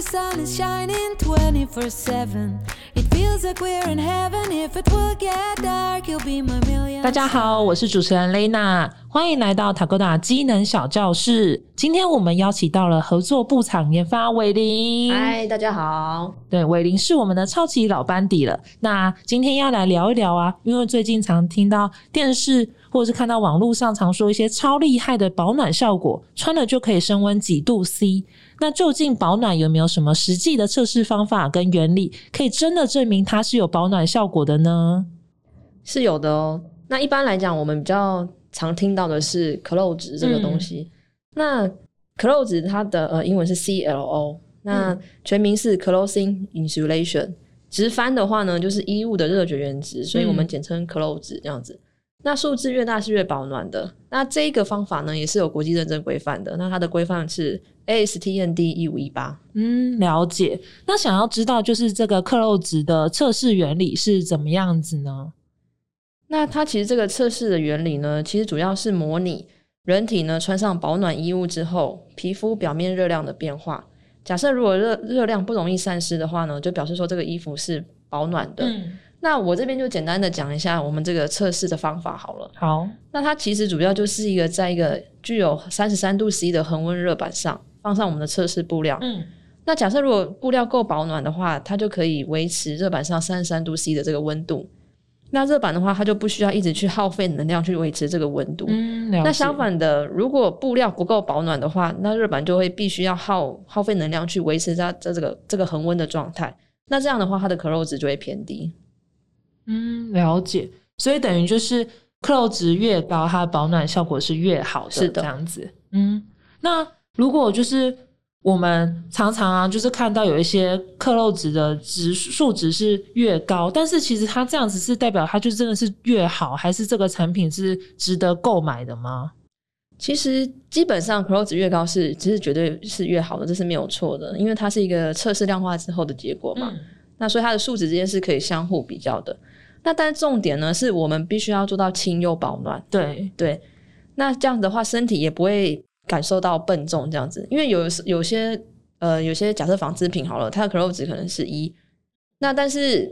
the sun is shining 24 7. It feels like we're in heaven. If it will get dark, you'll be my million. 大家好，我是主持人雷娜， 欢迎来到塔哥达机能小教室。今天我们邀请到了合作部厂研发伟林，嗨，大家好。对，伟林是我们的超级老班底了。那今天要来聊一聊啊，因为最近常听到电视或者是看到网络上常说一些超厉害的保暖效果，穿了就可以升温几度 C。那究竟保暖有没有什么实际的测试方法跟原理，可以真的证明它是有保暖效果的呢？是有的哦。那一般来讲，我们比较常听到的是 clo 值这个东西。那 clo 值它的呃英文是 CLO，那全名是 clothing insulation。直翻的话呢，就是衣物的热绝缘值，所以我们简称 clo 值这样子。那数字越大是越保暖的。那这个方法呢，也是有国际认证规范的。那它的规范是 ASTM D 一五一八。嗯，了解。那想要知道就是这个克漏值的测试原理是怎么样子呢？那它其实这个测试的原理呢，其实主要是模拟人体呢穿上保暖衣物之后，皮肤表面热量的变化。假设如果热热量不容易散失的话呢，就表示说这个衣服是保暖的。嗯，那我这边就简单的讲一下我们这个测试的方法好了。好，那它其实主要就是一个在一个具有三十三度 C 的恒温热板上放上我们的测试布料。嗯，那假设如果布料够保暖的话，它就可以维持热板上三十三度 C 的这个温度。那热板的话，它就不需要一直去耗费能量去维持这个温度。嗯，那相反的，如果布料不够保暖的话，那热板就会必须要耗耗费能量去维持它这这个这个恒温的状态。那这样的话，它的 clo 值就会偏低。嗯，了解。所以等于就是克肉值越高，它的保暖效果是越好的，是的这样子。嗯，那如果就是我们常常啊，就是看到有一些克漏值的值数值是越高，但是其实它这样子是代表它就真的是越好，还是这个产品是值得购买的吗？其实基本上 clo 值越高是，其实绝对是越好的，这是没有错的，因为它是一个测试量化之后的结果嘛。那所以它的数值之间是可以相互比较的。那但重点呢，是我们必须要做到轻又保暖。对，对，那这样的话，身体也不会感受到笨重这样子，因为有有些呃，有些假设纺织品好了，它的 clo 值可能是一，那但是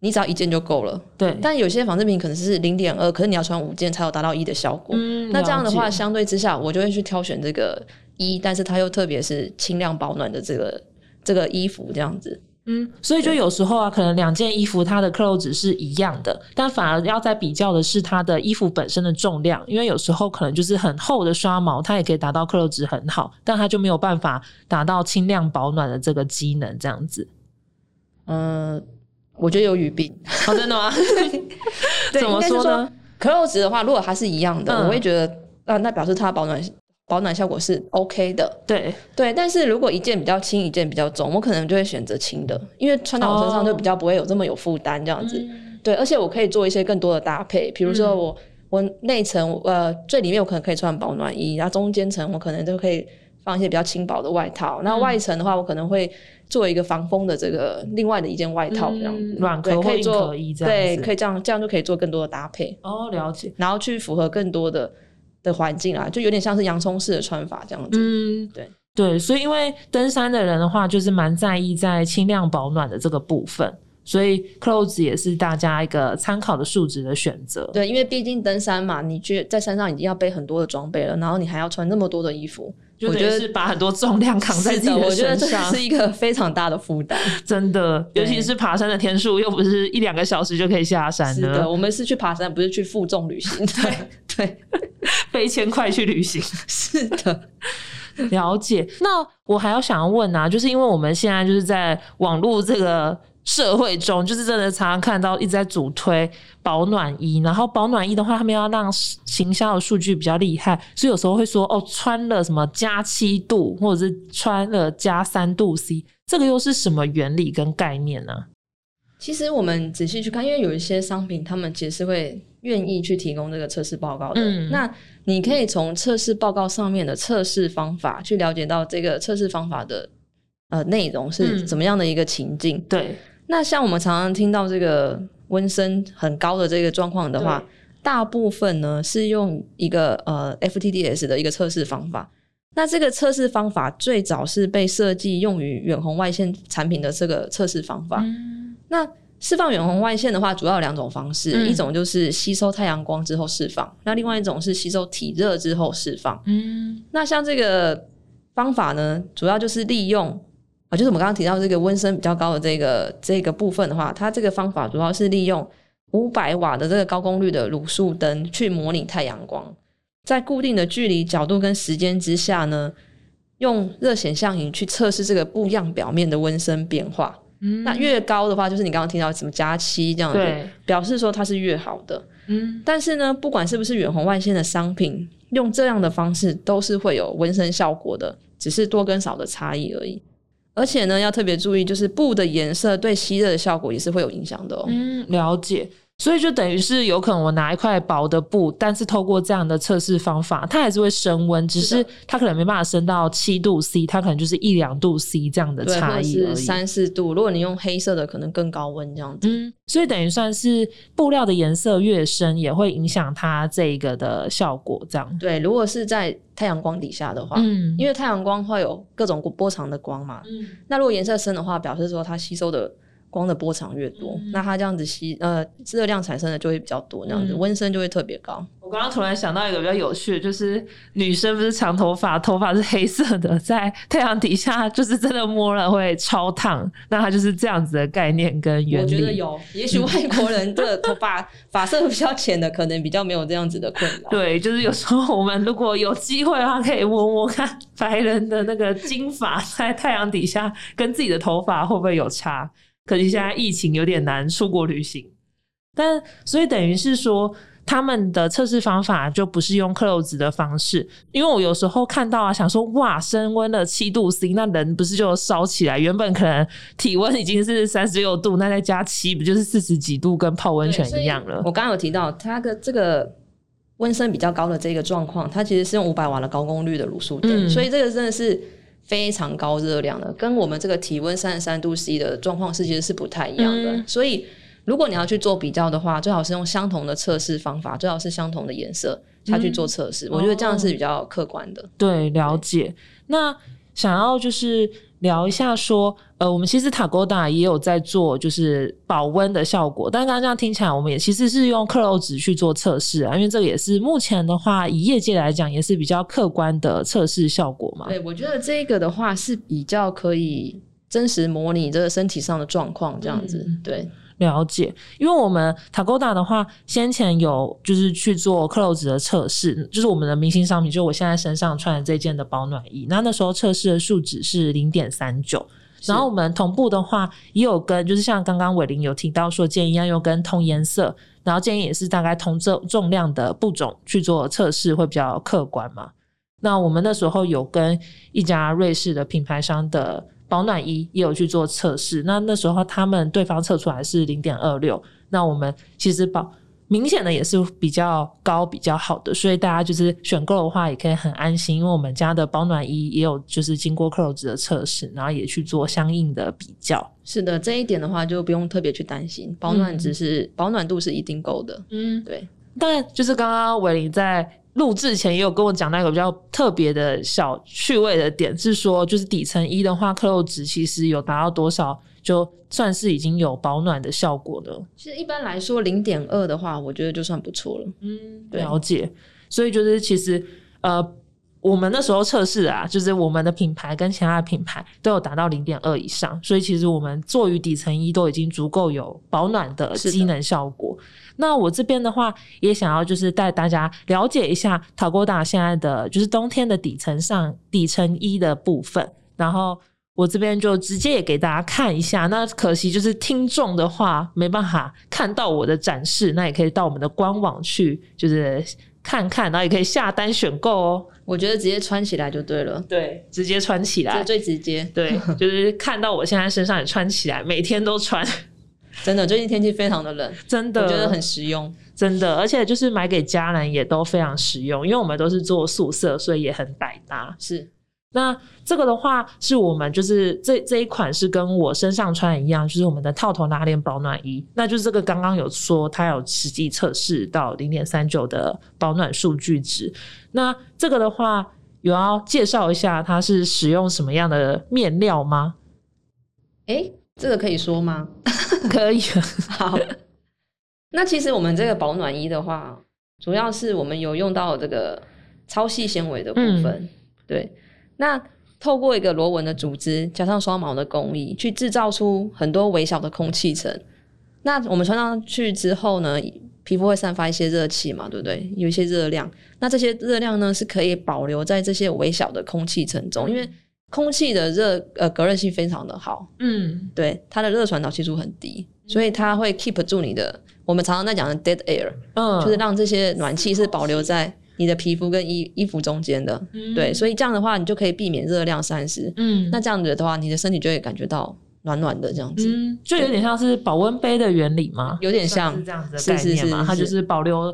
你只要一件就够了。对，但有些纺织品可能是零点二，可是你要穿五件才有达到一的效果。嗯那这样的话，相对之下，我就会去挑选这个一，但是它又特别是轻量保暖的这个这个衣服这样子。嗯，所以就有时候啊，可能两件衣服它的克漏值是一样的，但反而要在比较的是它的衣服本身的重量，因为有时候可能就是很厚的刷毛，它也可以达到克漏值很好，但它就没有办法达到轻量保暖的这个机能，这样子。嗯、我觉得有语病。哦，真的吗？怎么说呢？？clo 值的话，如果它是一样的，嗯我会觉得啊，那表示它保暖保暖效果是 OK 的。对，对，但是如果一件比较轻，一件比较重，我可能就会选择轻的，因为穿到我身上就比较不会有这么有负担这样子。对，而且我可以做一些更多的搭配，比如说我、我内层呃最里面我可能可以穿保暖衣，然后中间层我可能就可以放一些比较轻薄的外套，那外层的话我可能会做一个防风的这个另外的一件外套这样。软壳可以做对，可以这样这样就可以做更多的搭配，哦，了解。然后去符合更多的的环境啊，就有点像是洋葱式的穿法这样子。嗯，对对，所以因为登山的人的话，就是蛮在意在轻量保暖的这个部分，所以 clothes 也是大家一个参考的数值的选择。对，因为毕竟登山嘛，你去在山上已经要背很多的装备了，然后你还要穿那么多的衣服，我觉得是把很多重量扛在自己的身上我觉得这，是一个非常大的负担。真的，尤其是爬山的天数，又不是一两个小时就可以下山是的，我们是去爬山，不是去负重旅行。对对，飞千块去旅行。是的，了解。那我还要想要问啊，就是因为我们现在就是在网络这个社会中，就是真的常常看到一直在主推保暖衣，然后保暖衣的话，他们要让行销的数据比较厉害，所以有时候会说哦，穿了什么加七度，或者是穿了加三度 C，这个又是什么原理跟概念呢、其实我们仔细去看，因为有一些商品，他们其实是会愿意去提供这个测试报告的。嗯那你可以从测试报告上面的测试方法去了解到这个测试方法的呃内容是嗯怎么样的一个情境。对，那像我们常常听到这个温升很高的这个状况的话，大部分呢是用一个呃 FTDS 的一个测试方法。那这个测试方法最早是被设计用于远红外线产品的这个测试方法。那释放远红外线的话，主要有两种方式，嗯一种就是吸收太阳光之后释放，那另外一种是吸收体热之后释放。嗯那像这个方法呢，主要就是利用啊，就是我们刚刚提到这个温升比较高的这个这个部分的话，它这个方法主要是利用五百瓦的这个高功率的卤素灯去模拟太阳光，在固定的距离、角度跟时间之下呢，用热显像仪去测试这个不一样表面的温升变化。嗯那越高的话，就是你刚刚听到什么加七这样子，表示说它是越好的。嗯但是呢，不管是不是远红外线的商品，用这样的方式都是会有温升效果的，只是多跟少的差异而已。而且呢，要特别注意，就是布的颜色对吸热的效果也是会有影响的哦。嗯，了解。所以就等于是有可能我拿一块薄的布，但是透过这样的测试方法，它还是会升温，只是它可能没办法升到七度 C，它可能就是一两度 C 这样的差异三四度。如果你用黑色的，可能更高温这样子。嗯，所以等于算是布料的颜色越深，也会影响它这个的效果，这样。对，如果是在太阳光底下的话，嗯因为太阳光会有各种波长的光嘛，嗯那如果颜色深的话，表示说它吸收的光的波长越多，嗯那它这样子吸呃热量产生的就会比较多，这样子嗯温升就会特别高。我刚刚突然想到一个比较有趣的，就是女生不是长头发，头发是黑色的，在太阳底下就是真的摸了会超烫，那它就是这样子的概念跟原理。我觉得有，也许外国人的头发 发色比较浅的，可能比较没有这样子的困扰。对，就是有时候我们如果有机会的话，可以摸摸看白人的那个金发 在太阳底下跟自己的头发会不会有差。可惜现在疫情有点难出国旅行，但所以等于是说。他们的测试方法就不是用克漏值的方式，因为我有时候看到啊，想说哇，升温了七度 C，那人不是就烧起来？原本可能体温已经是三十六度，那再加七，不就是四十几度，跟泡温泉一样了？我刚刚有提到，它的这个温升比较高的这个状况，它其实是用五百瓦的高功率的卤素灯，嗯所以这个真的是非常高热量的，跟我们这个体温三十三度 C 的状况是其实是不太一样的。嗯所以如果你要去做比较的话，最好是用相同的测试方法，最好是相同的颜色下去做测试，我觉得这样是比较客观的。对，了解。那想要就是聊一下说，呃，我们其实塔勾达也有在做就是保温的效果，但刚刚这样听起来，我们也其实是用克漏值去做测试啊，因为这个也是目前的话，以业界来讲也是比较客观的测试效果嘛。对，我觉得这个的话是比较可以真实模拟这个身体上的状况，这样子。嗯对，了解，因为我们 Tagoda 的话，先前有就是去做克漏值的测试，就是我们的明星商品，就我现在身上穿的这件的保暖衣，那那时候测试的数值是零点三九。然后我们同步的话，也有跟就是像刚刚伟林有提到说，建议要用跟同颜色，然后建议也是大概同重重量的布种去做测试，会比较客观嘛。那我们那时候有跟一家瑞士的品牌商的保暖衣也有去做测试，那那时候他们对方测出来是零点二六，那我们其实保明显的也是比较高、比较好的，所以大家就是选购的话也可以很安心，因为我们家的保暖衣也有就是经过克柔值的测试，然后也去做相应的比较。是的，这一点的话就不用特别去担心，保暖值是、保暖度是一定够的。嗯，对，但就是刚刚伟林在录制前也有跟我讲那个比较特别的小趣味的点，是说就是底层衣的话，克漏值其实有达到多少，就算是已经有保暖的效果了。其实一般来说零点二的话，我觉得就算不错了。嗯，了解。所以就是其实呃，我们那时候测试啊，就是我们的品牌跟其他的品牌都有达到零点二以上，所以其实我们做于底层衣都已经足够有保暖的机能效果。那我这边的话，也想要就是带大家了解一下塔勾达现在的就是冬天的底层上底层衣的部分，然后。我这边就直接也给大家看一下，那可惜就是听众的话没办法看到我的展示，那也可以到我们的官网去，就是看看，然后也可以下单选购哦。我觉得直接穿起来就对了，对，直接穿起来这，最直接。对，就是看到我现在身上也穿起来，每天都穿，真的，最近天气非常的冷，真的，我觉得很实用。真的，而且就是买给家人也都非常实用，因为我们都是做宿舍，所以也很百搭。是那这个的话，是我们就是这这一款是跟我身上穿一样，就是我们的套头拉链保暖衣。那就是这个刚刚有说它有实际测试到零点三九的保暖数据值。那这个的话，有要介绍一下它是使用什么样的面料吗？哎，这个可以说吗？可以，好。那其实我们这个保暖衣的话，主要是我们有用到这个超细纤维的部分，对。那透过一个螺纹的组织，加上双毛的工艺，去制造出很多微小的空气层。那我们穿上去之后呢，皮肤会散发一些热气嘛，对不对？有一些热量。那这些热量呢，是可以保留在这些微小的空气层中，因为空气的热呃隔热性非常的好，嗯，对，它的热传导系数很低，所以它会 keep 住你的。我们常常在讲的 dead air，嗯，就是让这些暖气是保留在你的皮肤跟衣衣服中间的，对，所以这样的话，你就可以避免热量散失。嗯，那这样子的话，你的身体就会感觉到暖暖的这样子，嗯，就有点像是保温杯的原理吗？有点像。是这样子的概念嘛？它就是保留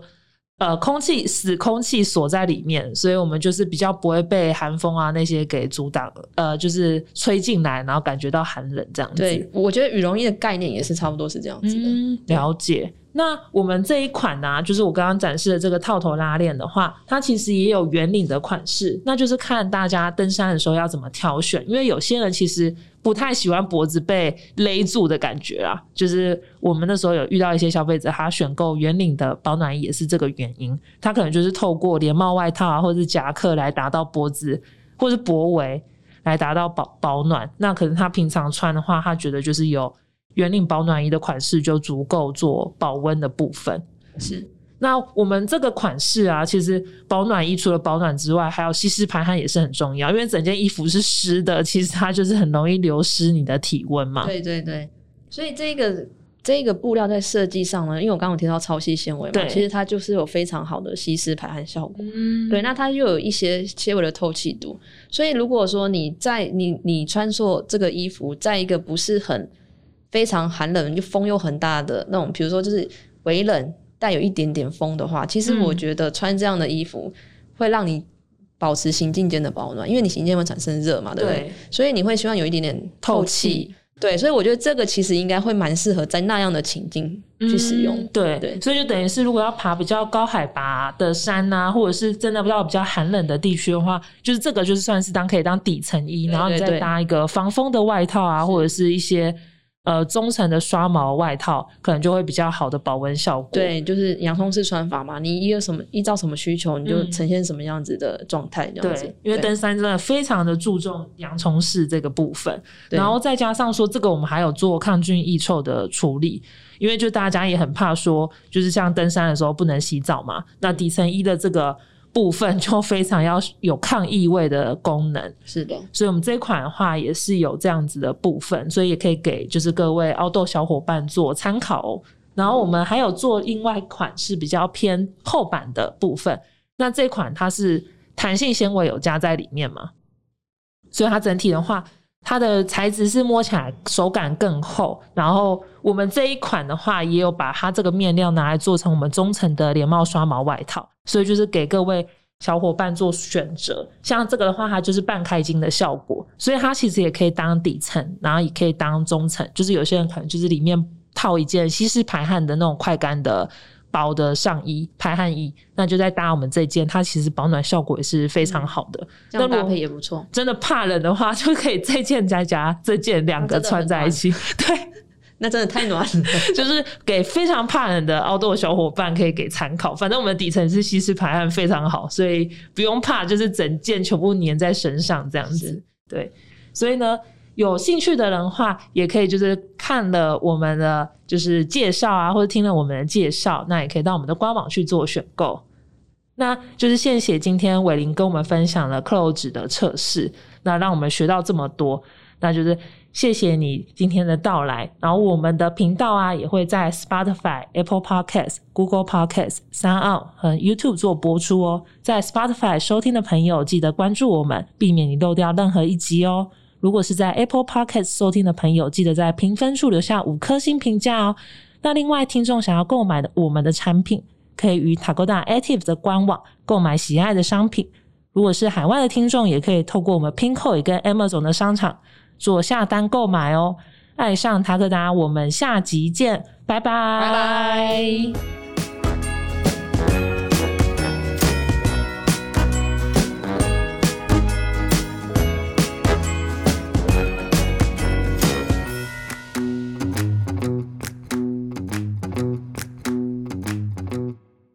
呃空气死空气锁在里面，所以我们就是比较不会被寒风啊那些给阻挡，呃，就是吹进来，然后感觉到寒冷这样子。对，我觉得羽绒衣的概念也是差不多是这样子的。嗯，了解。那我们这一款呢、就是我刚刚展示的这个套头拉链的话，它其实也有圆领的款式，那就是看大家登山的时候要怎么挑选，因为有些人其实不太喜欢脖子被勒住的感觉啊。就是我们那时候有遇到一些消费者，他选购圆领的保暖衣也是这个原因，他可能就是透过连帽外套啊，或者是夹克来达到脖子或是脖围来达到保保暖。那可能他平常穿的话，他觉得就是有。圆领保暖衣的款式就足够做保温的部分。是，那我们这个款式啊，其实保暖衣除了保暖之外，还有吸湿排汗也是很重要，因为整件衣服是湿的，其实它就是很容易流失你的体温嘛。对对对，所以这个这个布料在设计上呢，因为我刚刚有提到超细纤维嘛，对其实它就是有非常好的吸湿排汗效果。嗯，对，那它又有一些纤维的透气度，所以如果说你在你你穿着这个衣服，在一个不是很非常寒冷又风又很大的那种，比如说就是微冷带有一点点风的话，其实嗯。我觉得穿这样的衣服会让你保持行进间的保暖，因为你行进会产生热嘛，对不对？对，所以你会希望有一点点透气。对，所以我觉得这个其实应该会蛮适合在那样的情境去使用。嗯对。对。所以就等于是，如果要爬比较高海拔的山呐、或者是真的不知道比较寒冷的地区的话，就是这个就是算是当可以当底层衣，对然后你再搭一个防风的外套啊，或者是一些呃中层的刷毛外套，可能就会比较好的保温效果。对，就是洋葱式穿法嘛，你依有什么依照什么需求，你就嗯呈现什么样子的状态，这样子。对，因为登山真的非常的注重洋葱式这个部分，然后再加上说这个我们还有做抗菌抑臭的处理，因为就大家也很怕说，就是像登山的时候不能洗澡嘛，那底层衣的这个部分就非常要有抗异味的功能，是的，所以我们这款的话也是有这样子的部分，所以也可以给就是各位凹豆小伙伴做参考哦。然后我们还有做另外一款是比较偏厚版的部分，那这款它是弹性纤维有加在里面嘛，所以它整体的话，它的材质是摸起来手感更厚。然后我们这一款的话，也有把它这个面料拿来做成我们中层的连帽刷毛外套，所以就是给各位小伙伴做选择。像这个的话，它就是半开襟的效果，所以它其实也可以当底层，然后也可以当中层。就是有些人可能就是里面套一件吸湿排汗的那种快干的。薄的上衣、排汗衣，那就再搭我们这件，它其实保暖效果也是非常好的。这样搭配也不错。真的怕冷的话，就可以这件再加这件两个穿在一起。对，那真的太暖了。就是给非常怕冷的凹豆小伙伴可以给参考。反正我们的底层是吸湿排汗非常好，所以不用怕，就是整件全部粘在身上这样子。对，所以呢。有兴趣的人的话，也可以就是看了我们的就是介绍啊，或者听了我们的介绍，那也可以到我们的官网去做选购。那就是谢谢今天伟林跟我们分享了 Close 的测试，那让我们学到这么多，那就是谢谢你今天的到来。然后我们的频道啊，也会在 Spotify、Apple Podcast、Google Podcast、三奥和 YouTube 做播出哦。在 Spotify 收听的朋友，记得关注我们，避免你漏掉任何一集哦。如果是在 Apple Podcast 收听的朋友，记得在评分处留下五颗星评价哦。那另外，听众想要购买的我们的产品，可以于 Tagoda Active 的官网购买喜爱的商品。如果是海外的听众，也可以透过我们 Pinkoi 跟 Amazon 的商场做下单购买哦。爱上塔克达，我们下集见，拜拜，拜拜。